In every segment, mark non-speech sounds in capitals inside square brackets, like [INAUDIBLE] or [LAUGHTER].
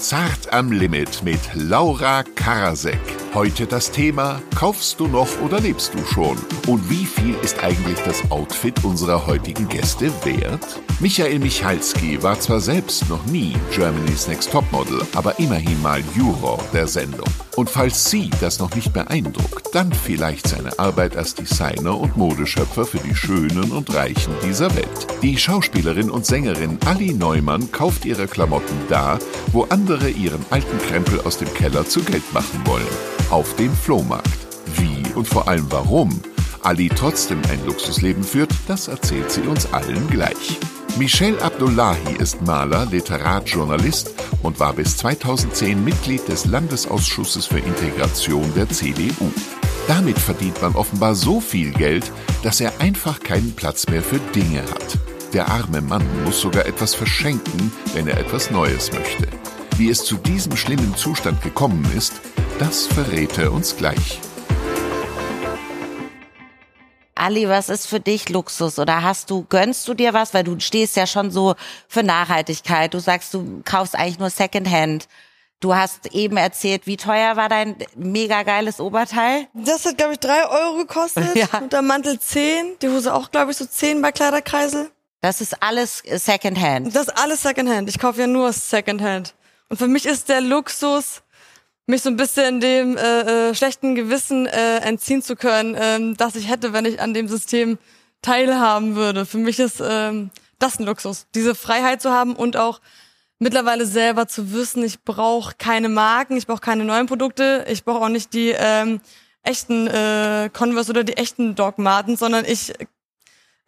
Zart am Limit mit Laura Karasek. Heute das Thema: Kaufst du noch oder lebst du schon? Und wie viel ist eigentlich das Outfit unserer heutigen Gäste wert? Michael Michalski war zwar selbst noch nie Germany's Next Topmodel, aber immerhin mal Juror der Sendung. Und falls Sie das noch nicht beeindruckt, dann vielleicht seine Arbeit als Designer und Modeschöpfer für die Schönen und Reichen dieser Welt. Die Schauspielerin und Sängerin Ali Neumann kauft ihre Klamotten da, wo andere ihren alten Krempel aus dem Keller zu Geld machen wollen auf dem Flohmarkt. Wie und vor allem warum Ali trotzdem ein Luxusleben führt, das erzählt sie uns allen gleich. Michel Abdullahi ist Maler, Literat, Journalist und war bis 2010 Mitglied des Landesausschusses für Integration der CDU. Damit verdient man offenbar so viel Geld, dass er einfach keinen Platz mehr für Dinge hat. Der arme Mann muss sogar etwas verschenken, wenn er etwas Neues möchte. Wie es zu diesem schlimmen Zustand gekommen ist, das verrät er uns gleich. Ali, was ist für dich Luxus? Oder hast du, gönnst du dir was? Weil du stehst ja schon so für Nachhaltigkeit. Du sagst, du kaufst eigentlich nur Secondhand. Du hast eben erzählt, wie teuer war dein mega geiles Oberteil? Das hat, glaube ich, drei Euro gekostet. [LAUGHS] Ja. Und der Mantel zehn. Die Hose auch, glaube ich, so zehn bei Kleiderkreisel. Das ist alles Secondhand. Das ist alles Secondhand. Ich kaufe ja nur Secondhand. Und für mich ist der Luxus, mich so ein bisschen dem äh, äh, schlechten Gewissen äh, entziehen zu können, ähm, das ich hätte, wenn ich an dem System teilhaben würde. Für mich ist ähm, das ein Luxus, diese Freiheit zu haben und auch mittlerweile selber zu wissen, ich brauche keine Marken, ich brauche keine neuen Produkte, ich brauche auch nicht die ähm, echten äh, Converse oder die echten Dogmaten, sondern ich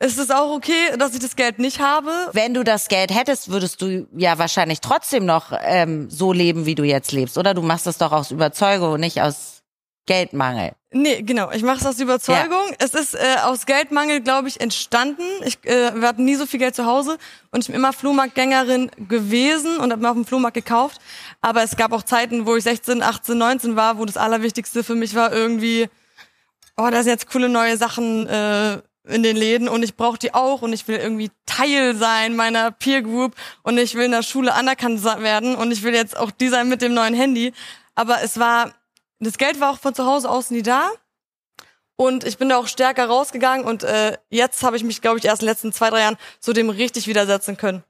ist es auch okay, dass ich das Geld nicht habe? Wenn du das Geld hättest, würdest du ja wahrscheinlich trotzdem noch ähm, so leben, wie du jetzt lebst, oder? Du machst das doch aus Überzeugung und nicht aus Geldmangel. Nee, genau. Ich mache es aus Überzeugung. Ja. Es ist äh, aus Geldmangel, glaube ich, entstanden. Ich, äh, wir hatten nie so viel Geld zu Hause und ich bin immer Flohmarktgängerin gewesen und habe mir auf dem Flohmarkt gekauft. Aber es gab auch Zeiten, wo ich 16, 18, 19 war, wo das Allerwichtigste für mich war irgendwie, oh, da sind jetzt coole neue Sachen äh, in den Läden und ich brauche die auch und ich will irgendwie Teil sein meiner Peer Group und ich will in der Schule anerkannt werden und ich will jetzt auch die sein mit dem neuen Handy. Aber es war, das Geld war auch von zu Hause aus nie da und ich bin da auch stärker rausgegangen und äh, jetzt habe ich mich, glaube ich, erst in den letzten zwei, drei Jahren so dem richtig widersetzen können.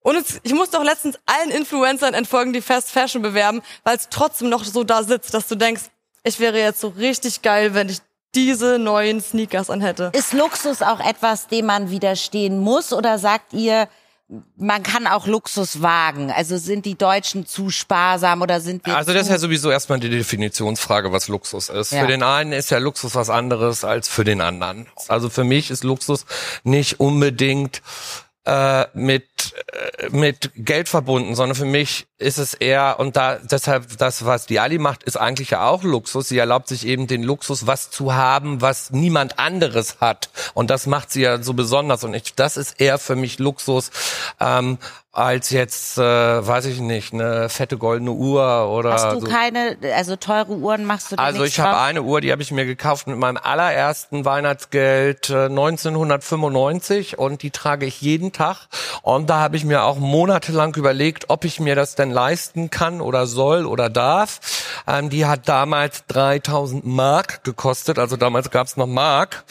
Und es, ich musste auch letztens allen Influencern entfolgen, die Fast Fashion bewerben, weil es trotzdem noch so da sitzt, dass du denkst, ich wäre jetzt so richtig geil, wenn ich diese neuen Sneakers anhätte. Ist Luxus auch etwas, dem man widerstehen muss oder sagt ihr, man kann auch Luxus wagen. Also sind die Deutschen zu sparsam oder sind wir Also das ist ja sowieso erstmal die Definitionsfrage, was Luxus ist. Ja. Für den einen ist ja Luxus was anderes als für den anderen. Also für mich ist Luxus nicht unbedingt äh, mit äh, mit Geld verbunden, sondern für mich ist es eher und da deshalb das was die Ali macht ist eigentlich ja auch Luxus. Sie erlaubt sich eben den Luxus was zu haben, was niemand anderes hat. Und das macht sie ja so besonders. Und ich, das ist eher für mich Luxus. Ähm, als jetzt, äh, weiß ich nicht, eine fette goldene Uhr oder. Hast du so. keine, also teure Uhren machst du dir Also ich habe eine Uhr, die habe ich mir gekauft mit meinem allerersten Weihnachtsgeld äh, 1995 und die trage ich jeden Tag. Und da habe ich mir auch monatelang überlegt, ob ich mir das denn leisten kann oder soll oder darf. Ähm, die hat damals 3000 Mark gekostet, also damals gab es noch Mark.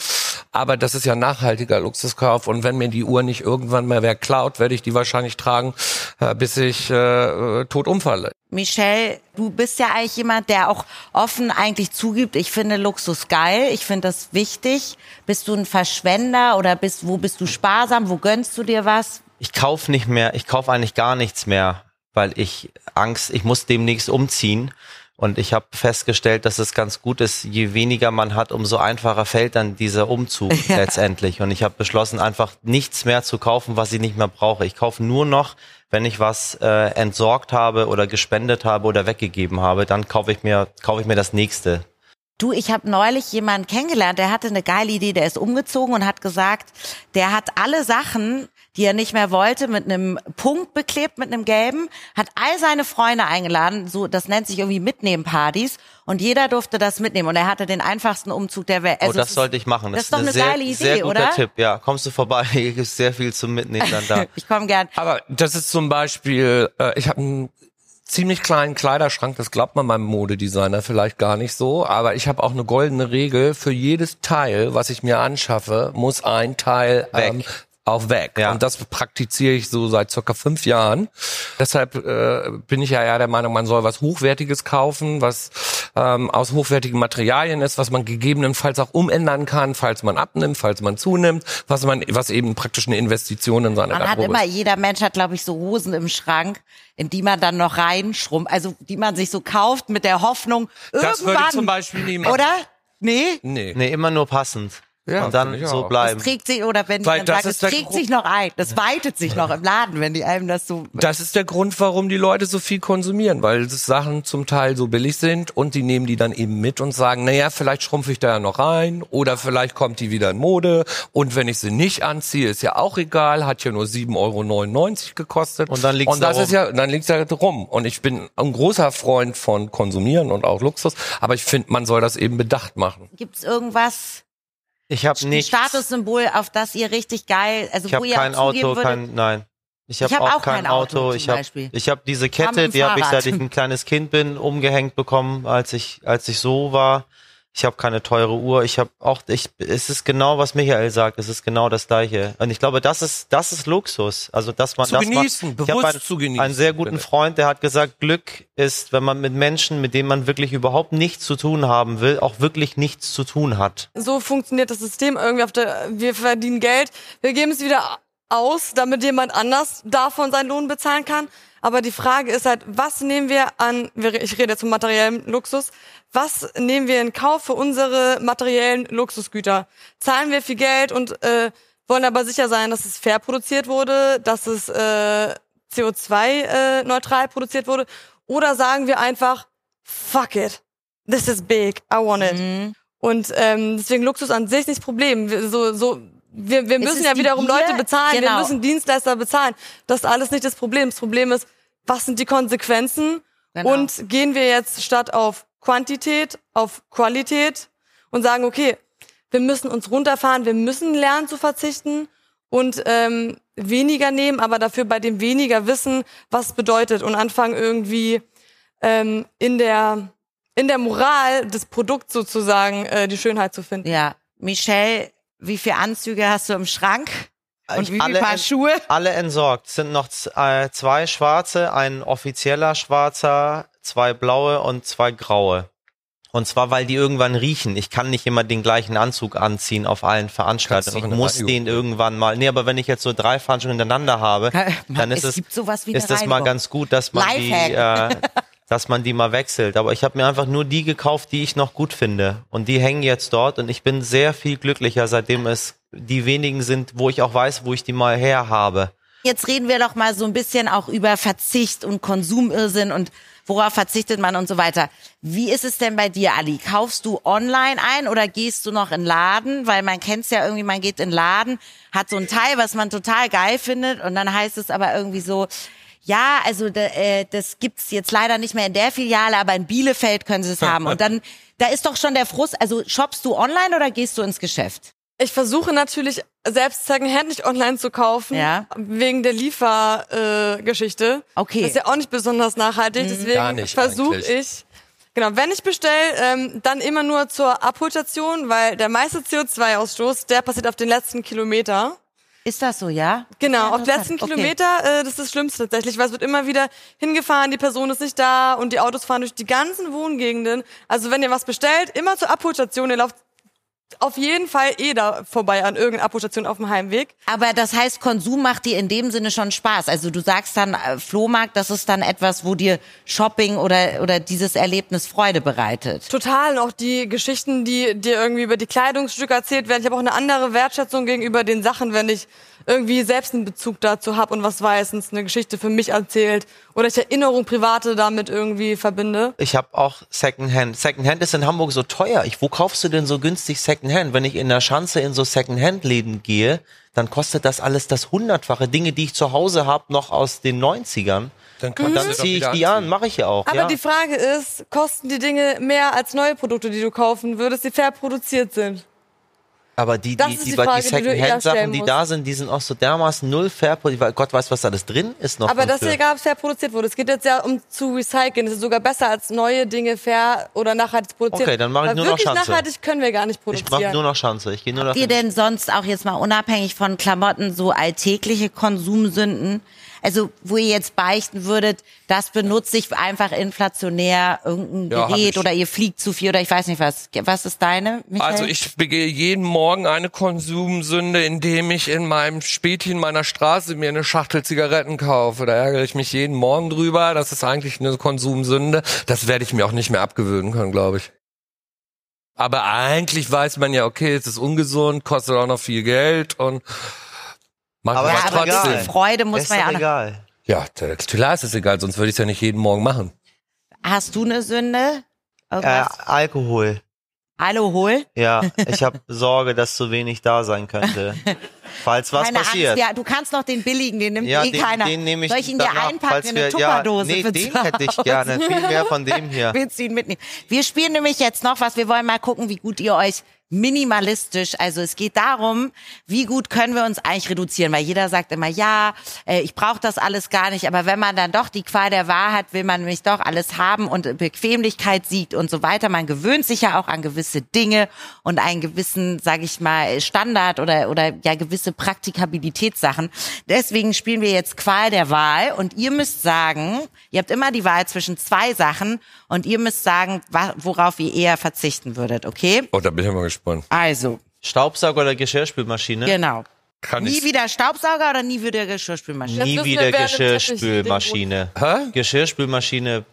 Aber das ist ja nachhaltiger Luxuskauf. Und wenn mir die Uhr nicht irgendwann mehr wer klaut, werde ich die wahrscheinlich tragen, äh, bis ich äh, tot umfalle. Michelle, du bist ja eigentlich jemand, der auch offen eigentlich zugibt, ich finde Luxus geil, ich finde das wichtig. Bist du ein Verschwender oder bist, wo bist du sparsam, wo gönnst du dir was? Ich kauf nicht mehr, ich kauf eigentlich gar nichts mehr, weil ich Angst, ich muss demnächst umziehen und ich habe festgestellt, dass es ganz gut ist, je weniger man hat, umso einfacher fällt dann dieser Umzug [LAUGHS] ja. letztendlich. Und ich habe beschlossen, einfach nichts mehr zu kaufen, was ich nicht mehr brauche. Ich kaufe nur noch, wenn ich was äh, entsorgt habe oder gespendet habe oder weggegeben habe, dann kaufe ich mir kaufe ich mir das nächste. Du, ich habe neulich jemanden kennengelernt, der hatte eine geile Idee, der ist umgezogen und hat gesagt, der hat alle Sachen, die er nicht mehr wollte, mit einem Punkt beklebt, mit einem gelben, hat all seine Freunde eingeladen, so das nennt sich irgendwie Mitnehmen-Partys und jeder durfte das mitnehmen und er hatte den einfachsten Umzug der Welt. Also oh, das sollte ich machen. Das, das ist doch eine, eine geile Idee, sehr guter oder? Tipp, ja. Kommst du vorbei, [LAUGHS] hier gibt sehr viel zum Mitnehmen dann da. [LAUGHS] ich komme gern. Aber das ist zum Beispiel, äh, ich habe ein ziemlich kleinen Kleiderschrank, das glaubt man meinem Modedesigner vielleicht gar nicht so, aber ich habe auch eine goldene Regel, für jedes Teil, was ich mir anschaffe, muss ein Teil ähm, auch weg. Ja. Und das praktiziere ich so seit circa fünf Jahren. Deshalb äh, bin ich ja, ja der Meinung, man soll was Hochwertiges kaufen, was ähm, aus hochwertigen Materialien ist, was man gegebenenfalls auch umändern kann, falls man abnimmt, falls man zunimmt, was man, was eben praktisch eine Investition in seine Man hat immer, jeder Mensch hat, glaube ich, so Hosen im Schrank, in die man dann noch reinschrumpft, also die man sich so kauft mit der Hoffnung, irgendwann. Das würde ich zum Beispiel nehmen. Oder? Nee? Nee. Nee, immer nur passend. Ja, und dann so bleiben. Das trägt sich, oder wenn die dann sagen, es trägt sich noch ein, das weitet sich noch im Laden, wenn die einem das so... Das ist der Grund, warum die Leute so viel konsumieren, weil Sachen zum Teil so billig sind und die nehmen die dann eben mit und sagen, naja, vielleicht schrumpfe ich da ja noch rein oder vielleicht kommt die wieder in Mode und wenn ich sie nicht anziehe, ist ja auch egal, hat ja nur 7,99 Euro gekostet. Und dann liegt Und das da ist ja, dann liegt da rum. Und ich bin ein großer Freund von Konsumieren und auch Luxus, aber ich finde, man soll das eben bedacht machen. Gibt's irgendwas ich habe nicht Statussymbol, auf das ihr richtig geil, also ich wo ihr kein Auto, würdet, kein nein. Ich habe hab auch, auch, kein, Auto. Auto ich habe ich habe diese Kette, die habe ich seit ich ein kleines Kind bin umgehängt bekommen, als ich als ich so war. Ich habe keine teure Uhr. Ich habe auch, ich, es ist genau, was Michael sagt. Es ist genau das Gleiche. Und ich glaube, das ist, das ist Luxus. Also, dass man zu das genießen, macht. bewusst einen, zu genießen. Einen sehr guten Freund, der hat gesagt, Glück ist, wenn man mit Menschen, mit denen man wirklich überhaupt nichts zu tun haben will, auch wirklich nichts zu tun hat. So funktioniert das System irgendwie auf der, wir verdienen Geld, wir geben es wieder aus, damit jemand anders davon seinen Lohn bezahlen kann. Aber die Frage ist halt, was nehmen wir an, ich rede jetzt vom materiellen Luxus, was nehmen wir in Kauf für unsere materiellen Luxusgüter? Zahlen wir viel Geld und äh, wollen aber sicher sein, dass es fair produziert wurde, dass es äh, CO2-neutral äh, produziert wurde? Oder sagen wir einfach, fuck it, this is big, I want it. Mhm. Und ähm, deswegen Luxus an sich nicht das Problem. So, so, wir, wir müssen ja wiederum Gier? Leute bezahlen, genau. wir müssen Dienstleister bezahlen. Das ist alles nicht das Problem. Das Problem ist, was sind die Konsequenzen? Genau. Und gehen wir jetzt statt auf Quantität auf Qualität und sagen, okay, wir müssen uns runterfahren, wir müssen lernen zu verzichten und ähm, weniger nehmen, aber dafür bei dem weniger wissen, was bedeutet und anfangen irgendwie ähm, in der in der Moral des Produkts sozusagen äh, die Schönheit zu finden. Ja, Michelle, wie viele Anzüge hast du im Schrank? Und wie viele Paar Schuhe? Alle entsorgt. Es sind noch äh, zwei schwarze, ein offizieller schwarzer, zwei blaue und zwei graue. Und zwar, weil die irgendwann riechen. Ich kann nicht immer den gleichen Anzug anziehen auf allen Veranstaltungen. Ich muss den irgendwann mal. Nee, aber wenn ich jetzt so drei Veranstaltungen hintereinander habe, dann ist es, es ist es mal ganz gut, dass man Lifehack. die, äh, [LAUGHS] dass man die mal wechselt. Aber ich habe mir einfach nur die gekauft, die ich noch gut finde. Und die hängen jetzt dort und ich bin sehr viel glücklicher, seitdem es die wenigen sind, wo ich auch weiß, wo ich die mal her habe. Jetzt reden wir doch mal so ein bisschen auch über Verzicht und Konsumirrsinn und worauf verzichtet man und so weiter. Wie ist es denn bei dir, Ali? Kaufst du online ein oder gehst du noch in Laden? Weil man kennt es ja irgendwie, man geht in Laden, hat so ein Teil, was man total geil findet und dann heißt es aber irgendwie so, ja, also äh, das gibt's jetzt leider nicht mehr in der Filiale, aber in Bielefeld können sie es haben. Und dann, da ist doch schon der Frust. Also shoppst du online oder gehst du ins Geschäft? Ich versuche natürlich selbst Secondhand nicht online zu kaufen, ja. wegen der Liefergeschichte. Äh, okay. Das ist ja auch nicht besonders nachhaltig, mhm. deswegen versuche ich. Genau, wenn ich bestelle, ähm, dann immer nur zur Abholstation, weil der meiste CO2-Ausstoß, der passiert auf den letzten Kilometer. Ist das so, ja? Genau, auf den letzten okay. Kilometer, äh, das ist das Schlimmste tatsächlich, weil es wird immer wieder hingefahren, die Person ist nicht da und die Autos fahren durch die ganzen Wohngegenden. Also wenn ihr was bestellt, immer zur Abholstation, ihr lauft auf jeden Fall eh da vorbei an irgendeiner Abholstation auf dem Heimweg. Aber das heißt, Konsum macht dir in dem Sinne schon Spaß. Also du sagst dann äh, Flohmarkt, das ist dann etwas, wo dir Shopping oder oder dieses Erlebnis Freude bereitet. Total. Und auch die Geschichten, die dir irgendwie über die Kleidungsstücke erzählt werden. Ich habe auch eine andere Wertschätzung gegenüber den Sachen, wenn ich irgendwie selbst einen Bezug dazu habe und was weiß, und eine Geschichte für mich erzählt oder ich Erinnerung private damit irgendwie verbinde. Ich habe auch Secondhand. Secondhand ist in Hamburg so teuer. Ich, wo kaufst du denn so günstig Secondhand? Wenn ich in der Schanze in so Secondhand-Läden gehe, dann kostet das alles das Hundertfache. Dinge, die ich zu Hause habe, noch aus den 90ern. Dann, mhm. dann ziehe ich die an, mache ich ja auch. Aber ja. die Frage ist, kosten die Dinge mehr als neue Produkte, die du kaufen würdest, die fair produziert sind? Aber die, die, die, die die, Frage, die Secondhand-Sachen, die da sind, die sind auch so dermaßen null fair, produziert, weil Gott weiß, was da alles drin ist noch. Aber das hier gab ja produziert wurde. Es geht jetzt ja um zu recyceln. Das ist sogar besser als neue Dinge fair oder nachhaltig produzieren. Okay, dann mach ich Weil nur noch wirklich Schanze. nachhaltig können wir gar nicht Ich produzieren. mache nur noch Schanze. Ich gehe nur noch. Habt ihr denn sonst auch jetzt mal unabhängig von Klamotten so alltägliche Konsumsünden? Also, wo ihr jetzt beichten würdet, das benutze ich einfach inflationär irgendein Ja, Gerät oder ihr fliegt zu viel oder ich weiß nicht was. Was ist deine, Michael? Also ich begehe jeden Morgen eine Konsumsünde, indem ich in meinem Spätchen meiner Straße mir eine Schachtel Zigaretten kaufe. Da ärgere ich mich jeden Morgen drüber. Das ist eigentlich eine Konsumsünde. Das werde ich mir auch nicht mehr abgewöhnen können, glaube ich. Aber eigentlich weiß man ja, okay, es ist ungesund, kostet auch noch viel Geld und macht Aber ja, ist aber bisschen egal. Freude muss ist man ja auch egal. Ja, klar ist es egal, sonst würde ich es ja nicht jeden Morgen machen. Hast du eine Sünde? Äh? Alkohol. Alkohol? Ja, [LAUGHS] ich habe Sorge, dass zu wenig da sein könnte. [LAUGHS] Falls was Keine passiert. Angst, ja, du kannst noch den billigen, den nimmt Ja, eh den, keiner. den nehme ich Soll ich ihn dir danach, einpacken falls in wir, eine Tupperdose? Ja, nee, für den zu hätte ich gerne. Viel mehr von dem hier. [LAUGHS] Willst du ihn mitnehmen? Wir spielen nämlich jetzt noch was. Wir wollen mal gucken, wie gut ihr euch minimalistisch, also es geht darum, wie gut können wir uns eigentlich reduzieren, weil jeder sagt immer, ja, äh, ich brauche das alles gar nicht, aber wenn man dann doch die Qual der Wahl hat, will man nämlich doch alles haben und Bequemlichkeit siegt und so weiter. Man gewöhnt sich ja auch an gewisse Dinge und einen gewissen, sage ich mal, Standard oder oder ja gewisse Praktikabilitätssachen. Deswegen spielen wir jetzt Qual der Wahl und ihr müsst sagen, ihr habt immer die Wahl zwischen zwei Sachen und ihr müsst sagen, worauf ihr eher verzichten würdet, okay? Oh, da bin ich mal. Also, Staubsauger oder Geschirrspülmaschine? genau. Kann Nie ich. wieder Staubsauger oder nie wieder Geschirrspülmaschine? Nie wieder Geschirrspülmaschine. Hä? Geschirrspülmaschine.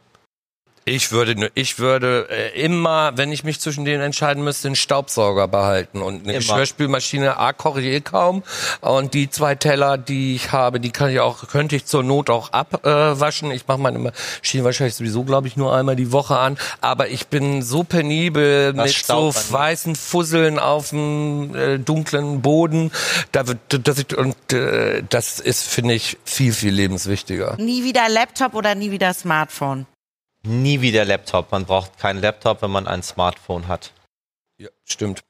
Ich würde, ich würde äh, immer, wenn ich mich zwischen denen entscheiden müsste, einen Staubsauger behalten und eine Immer. Geschirrspülmaschine. A koche ich eh kaum und die zwei Teller, die ich habe, die kann ich auch, könnte ich zur Not auch abwaschen. ich mache meine Maschine wahrscheinlich sowieso, glaube ich, nur einmal die Woche an. Aber ich bin so penibel Das mit so weißen Fusseln auf dem äh, dunklen Boden. Da wird, dass ich, und äh, das ist, finde ich, viel viel lebenswichtiger. Nie wieder Laptop oder nie wieder Smartphone? Nie wieder Laptop. Man braucht keinen Laptop, wenn man ein Smartphone hat. Ja, stimmt.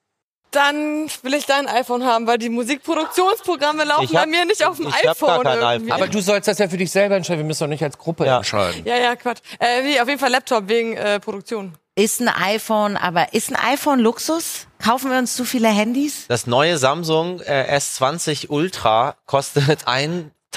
Dann will ich dein iPhone haben, weil die Musikproduktionsprogramme laufen hab- bei mir nicht auf dem ich hab iPhone. gar kein iPhone. Aber du sollst das ja für dich selber entscheiden. Wir müssen doch nicht als Gruppe Ja. entscheiden. ja, ja, Quatsch. Äh, wie, auf jeden Fall Laptop wegen äh, Produktion. Ist ein iPhone, aber ist ein iPhone Luxus? Kaufen wir uns zu viele Handys? Das neue Samsung äh, S20 Ultra kostet [LAUGHS]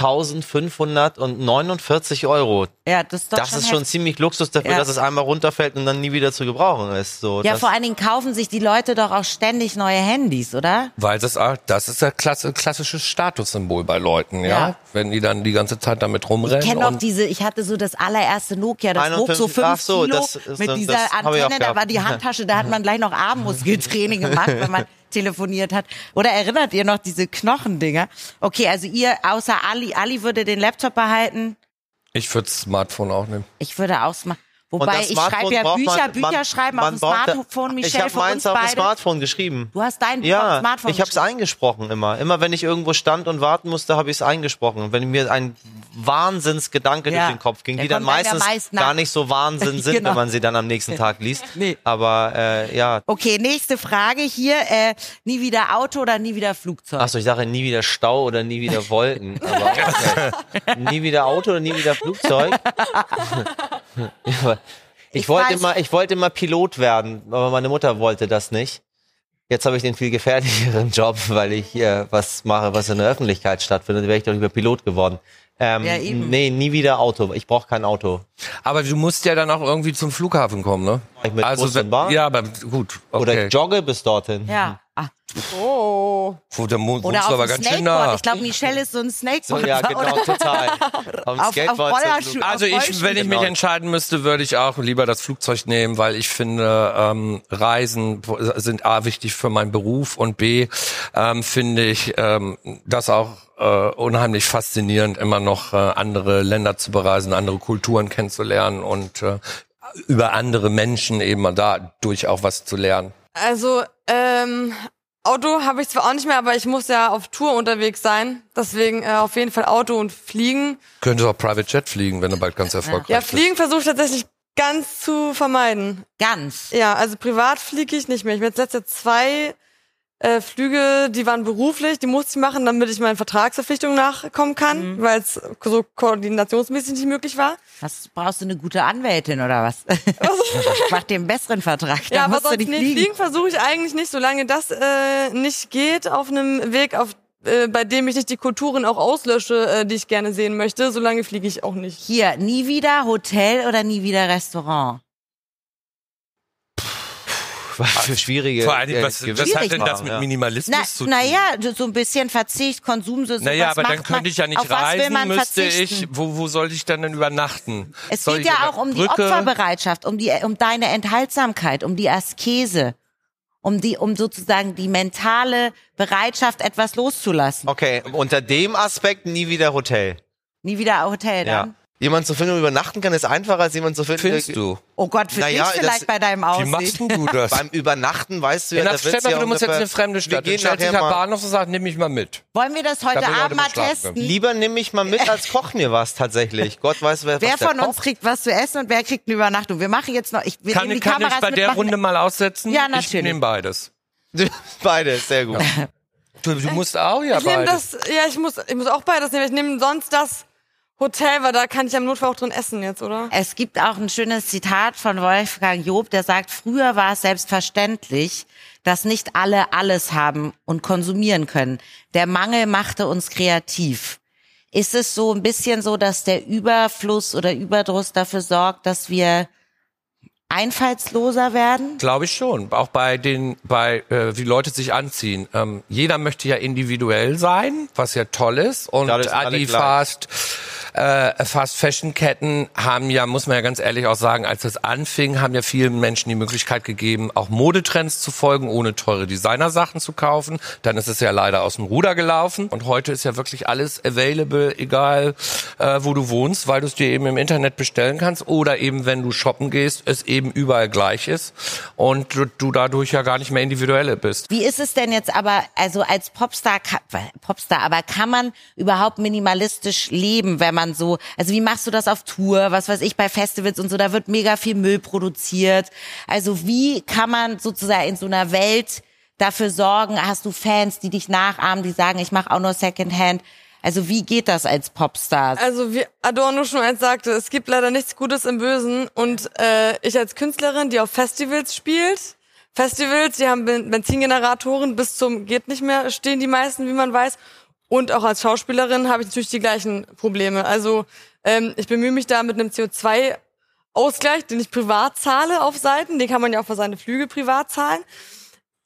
1549 Euro. Ja, das ist doch Das schon ist schon ziemlich Luxus dafür, Ja. dass es einmal runterfällt und dann nie wieder zu gebrauchen ist. So, Ja, das, vor allen Dingen kaufen sich die Leute doch auch ständig neue Handys, oder? Weil das, auch- das ist ja klassisches Statussymbol bei Leuten, ja? Ja. Wenn die dann die ganze Zeit damit rumrennen. Ich kenne noch und diese, ich hatte so das allererste Nokia, das wog so 51 fünf ach so, Kilo das ist- mit das dieser auch Antenne, da war die Handtasche, da hat man gleich noch Armmuskeltraining gemacht, wenn man [LAUGHS] telefoniert hat. Oder erinnert ihr noch diese Knochendinger? Okay, also ihr, außer Ali, Ali würde den Laptop behalten, ich würde Smartphone auch nehmen. ich würde auch Smart Und Wobei ich schreibe ja Bücher, man, Bücher man, schreiben auf dem Smartphone, Michelle, Ich habe meins auf dem. Smartphone geschrieben. Du hast dein Buch auf dem Ja, Smartphone ich habe es eingesprochen immer. Immer wenn ich irgendwo stand und warten musste, habe ich es eingesprochen. Und wenn mir ein Wahnsinnsgedanke Ja. durch den Kopf ging, Der die dann ja meistens meist gar nicht so Wahnsinn [LAUGHS] sind, Genau. wenn man sie dann am nächsten Tag liest. [LAUGHS] Nee. Aber äh, ja, Okay, nächste Frage hier. Äh, nie wieder Auto oder nie wieder Flugzeug? Achso, ich sage nie wieder Stau oder nie wieder Wolken. Aber [LAUGHS] okay. nie wieder Auto oder nie wieder Flugzeug. Ja, ich, Ich wollte weiß- immer, ich wollte immer Pilot werden, aber meine Mutter wollte das nicht. Jetzt habe ich den viel gefährlicheren [LAUGHS] Job, weil ich hier was mache, was in der Öffentlichkeit stattfindet. Wäre ich doch lieber Pilot geworden. Ähm, Ja, eben. Nee, nie wieder Auto. Ich brauche kein Auto. Aber du musst ja dann auch irgendwie zum Flughafen kommen, ne? Ich mit Bus und Bahn? Ja, aber gut. Okay. Oder jogge bis dorthin. Ja. Ah. Oh. Wo, da mu- Oder wohnst du auf dem ganz schön nah. Ich glaube, Michelle ist so ein So, Snakeboard. ja, [LAUGHS] genau, total. [LAUGHS] Auf, auf Rollerschuh- Also auf ich, wenn ich mich Genau. entscheiden müsste, würde ich auch lieber das Flugzeug nehmen, weil ich finde, ähm, Reisen sind A wichtig für meinen Beruf und B ähm, finde ich ähm, das auch äh, unheimlich faszinierend, immer noch äh, andere Länder zu bereisen, andere Kulturen kennenzulernen und äh, über andere Menschen eben dadurch auch was zu lernen. Also, ähm, Auto habe ich zwar auch nicht mehr, aber ich muss ja auf Tour unterwegs sein. Deswegen äh, auf jeden Fall Auto und Fliegen. Könntest auch Private Jet fliegen, wenn du bald ganz erfolgreich Ja, bist. Fliegen versuche ich tatsächlich ganz zu vermeiden. Ganz. Ja, also privat fliege ich nicht mehr. Ich bin jetzt letzte zwei äh, Flüge, die waren beruflich, die musste ich machen, damit ich meinen Vertragsverpflichtungen nachkommen kann, Mhm. weil es so koordinationsmäßig nicht möglich war. Was brauchst du eine gute Anwältin oder was? [LAUGHS] [LAUGHS] Mach dir einen besseren Vertrag. Ja, aber sonst nicht fliegen. fliegen versuche ich eigentlich nicht, solange das äh, nicht geht, auf einem Weg, auf äh, bei dem ich nicht die Kulturen auch auslösche, äh, die ich gerne sehen möchte, solange fliege ich auch nicht. Hier, nie wieder Hotel oder nie wieder Restaurant? Was für schwierige. Vor allen Dingen, äh, was, was hat denn das mit. Minimalismus Na, zu tun? naja, so ein bisschen Verzicht, Konsum, so Naja, was aber dann könnte ich ja nicht was reisen, müsste verzichten? ich, wo, wo sollte ich dann denn übernachten? Es Soll geht ja auch um die Brücke? Opferbereitschaft, um die, um deine Enthaltsamkeit, um die Askese, um die, um sozusagen die mentale Bereitschaft, etwas loszulassen. Okay, unter dem Aspekt nie wieder Hotel. Nie wieder Hotel Ja. Jemand zu finden, der übernachten kann, ist einfacher als jemand zu finden. Findest der- du? Oh Gott, für Naja, dich vielleicht das- bei deinem Wie machst Aussehen. du das? Beim Übernachten weißt du ja, Ja, da stell wird's mal ja du musst jetzt in eine fremde Stadt. Wir gehen nachher der mal, Bahnhof und sagt, nimm mich mal mit. Wollen wir das heute Abend mal testen? Lieber nehme ich mal mit, als koch mir was tatsächlich. [LAUGHS] Gott weiß, wer, Wer was der von uns kocht. kriegt was zu essen und wer kriegt eine Übernachtung? Wir machen jetzt noch, ich, wir Kann, die kann ich Kameras bei der Runde mal aussetzen? Ja, Ich natürlich. nehme beides. [LAUGHS] Beides, sehr gut. Du, du musst auch ja Ich nehme beides. das, ja, ich muss, ich muss auch beides nehmen. Ich nehme sonst das Hotel, weil da kann ich am Notfall auch drin essen jetzt, oder? Es gibt auch ein schönes Zitat von Wolfgang Job, der sagt, früher war es selbstverständlich, dass nicht alle alles haben und konsumieren können. Der Mangel machte uns kreativ. Ist es so ein bisschen so, dass der Überfluss oder Überdruss dafür sorgt, dass wir einfallsloser werden? Glaube ich schon. Auch bei den, bei äh, wie Leute sich anziehen. Ähm, jeder möchte ja individuell sein, was ja toll ist. Und Dadurch Adi. Fast, äh, Fast Fashion Ketten haben ja, muss man ja ganz ehrlich auch sagen, als es anfing, haben ja vielen Menschen die Möglichkeit gegeben, auch Modetrends zu folgen, ohne teure Designersachen zu kaufen. Dann ist es ja leider aus dem Ruder gelaufen. Und heute ist ja wirklich alles available, egal äh, wo du wohnst, weil du es dir eben im Internet bestellen kannst oder eben, wenn du shoppen gehst, es eben überall gleich ist und du, du dadurch ja gar nicht mehr individuelle bist. Wie ist es denn jetzt aber, also als Popstar, Popstar, aber kann man überhaupt minimalistisch leben, wenn man so, also wie machst du das auf Tour, was weiß ich, bei Festivals und so, da wird mega viel Müll produziert. Also wie kann man sozusagen in so einer Welt dafür sorgen, hast du Fans, die dich nachahmen, die sagen, ich mache auch nur Secondhand. Also wie geht das als Popstar? Also wie Adorno schon eins sagte, es gibt leider nichts Gutes im Bösen. Und äh, ich als Künstlerin, die auf Festivals spielt, Festivals, die haben Ben- Benzingeneratoren bis zum geht nicht mehr stehen die meisten, wie man weiß. Und auch als Schauspielerin habe ich natürlich die gleichen Probleme. Also ähm, ich bemühe mich da mit einem CO2-Ausgleich, den ich privat zahle auf Seiten. Den kann man ja auch für seine Flüge privat zahlen.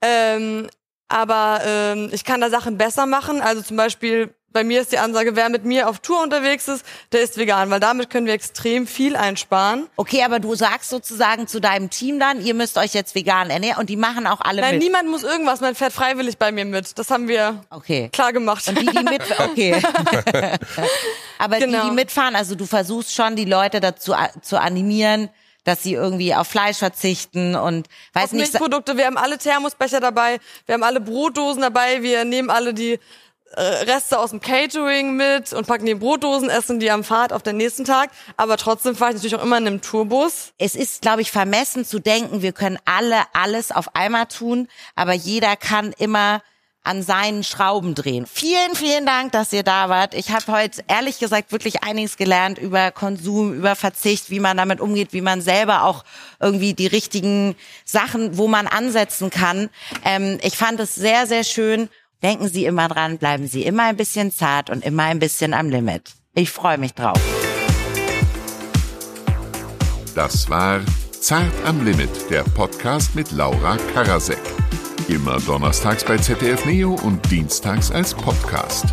Ähm, aber ähm, ich kann da Sachen besser machen. Also zum Beispiel bei mir ist die Ansage, wer mit mir auf Tour unterwegs ist, der ist vegan, weil damit können wir extrem viel einsparen. Okay, aber du sagst sozusagen zu deinem Team dann, ihr müsst euch jetzt vegan ernähren und die machen auch alle Nein, mit. niemand muss irgendwas, man fährt freiwillig bei mir mit. Das haben wir Okay. klar gemacht. Und die, die mit, [LAUGHS] okay. [LAUGHS] Aber die, Genau. die mitfahren, also du versuchst schon, die Leute dazu zu animieren, dass sie irgendwie auf Fleisch verzichten und weiß Auf nicht. Milchprodukte, wir haben alle Thermosbecher dabei, wir haben alle Brotdosen dabei, wir nehmen alle die Reste aus dem Catering mit und packen die Brotdosen, essen die am Fahrt auf den nächsten Tag. Aber trotzdem fahre ich natürlich auch immer in einem Tourbus. Es ist, glaube ich, vermessen zu denken, wir können alle alles auf einmal tun, aber jeder kann immer an seinen Schrauben drehen. Vielen, vielen Dank, dass ihr da wart. Ich habe heute ehrlich gesagt wirklich einiges gelernt über Konsum, über Verzicht, wie man damit umgeht, wie man selber auch irgendwie die richtigen Sachen, wo man ansetzen kann. Ähm, ich fand es sehr, sehr schön. Denken Sie immer dran, bleiben Sie immer ein bisschen zart und immer ein bisschen am Limit. Ich freue mich drauf. Das war Zart am Limit, der Podcast mit Laura Karasek. Immer donnerstags bei ZDF Neo und dienstags als Podcast.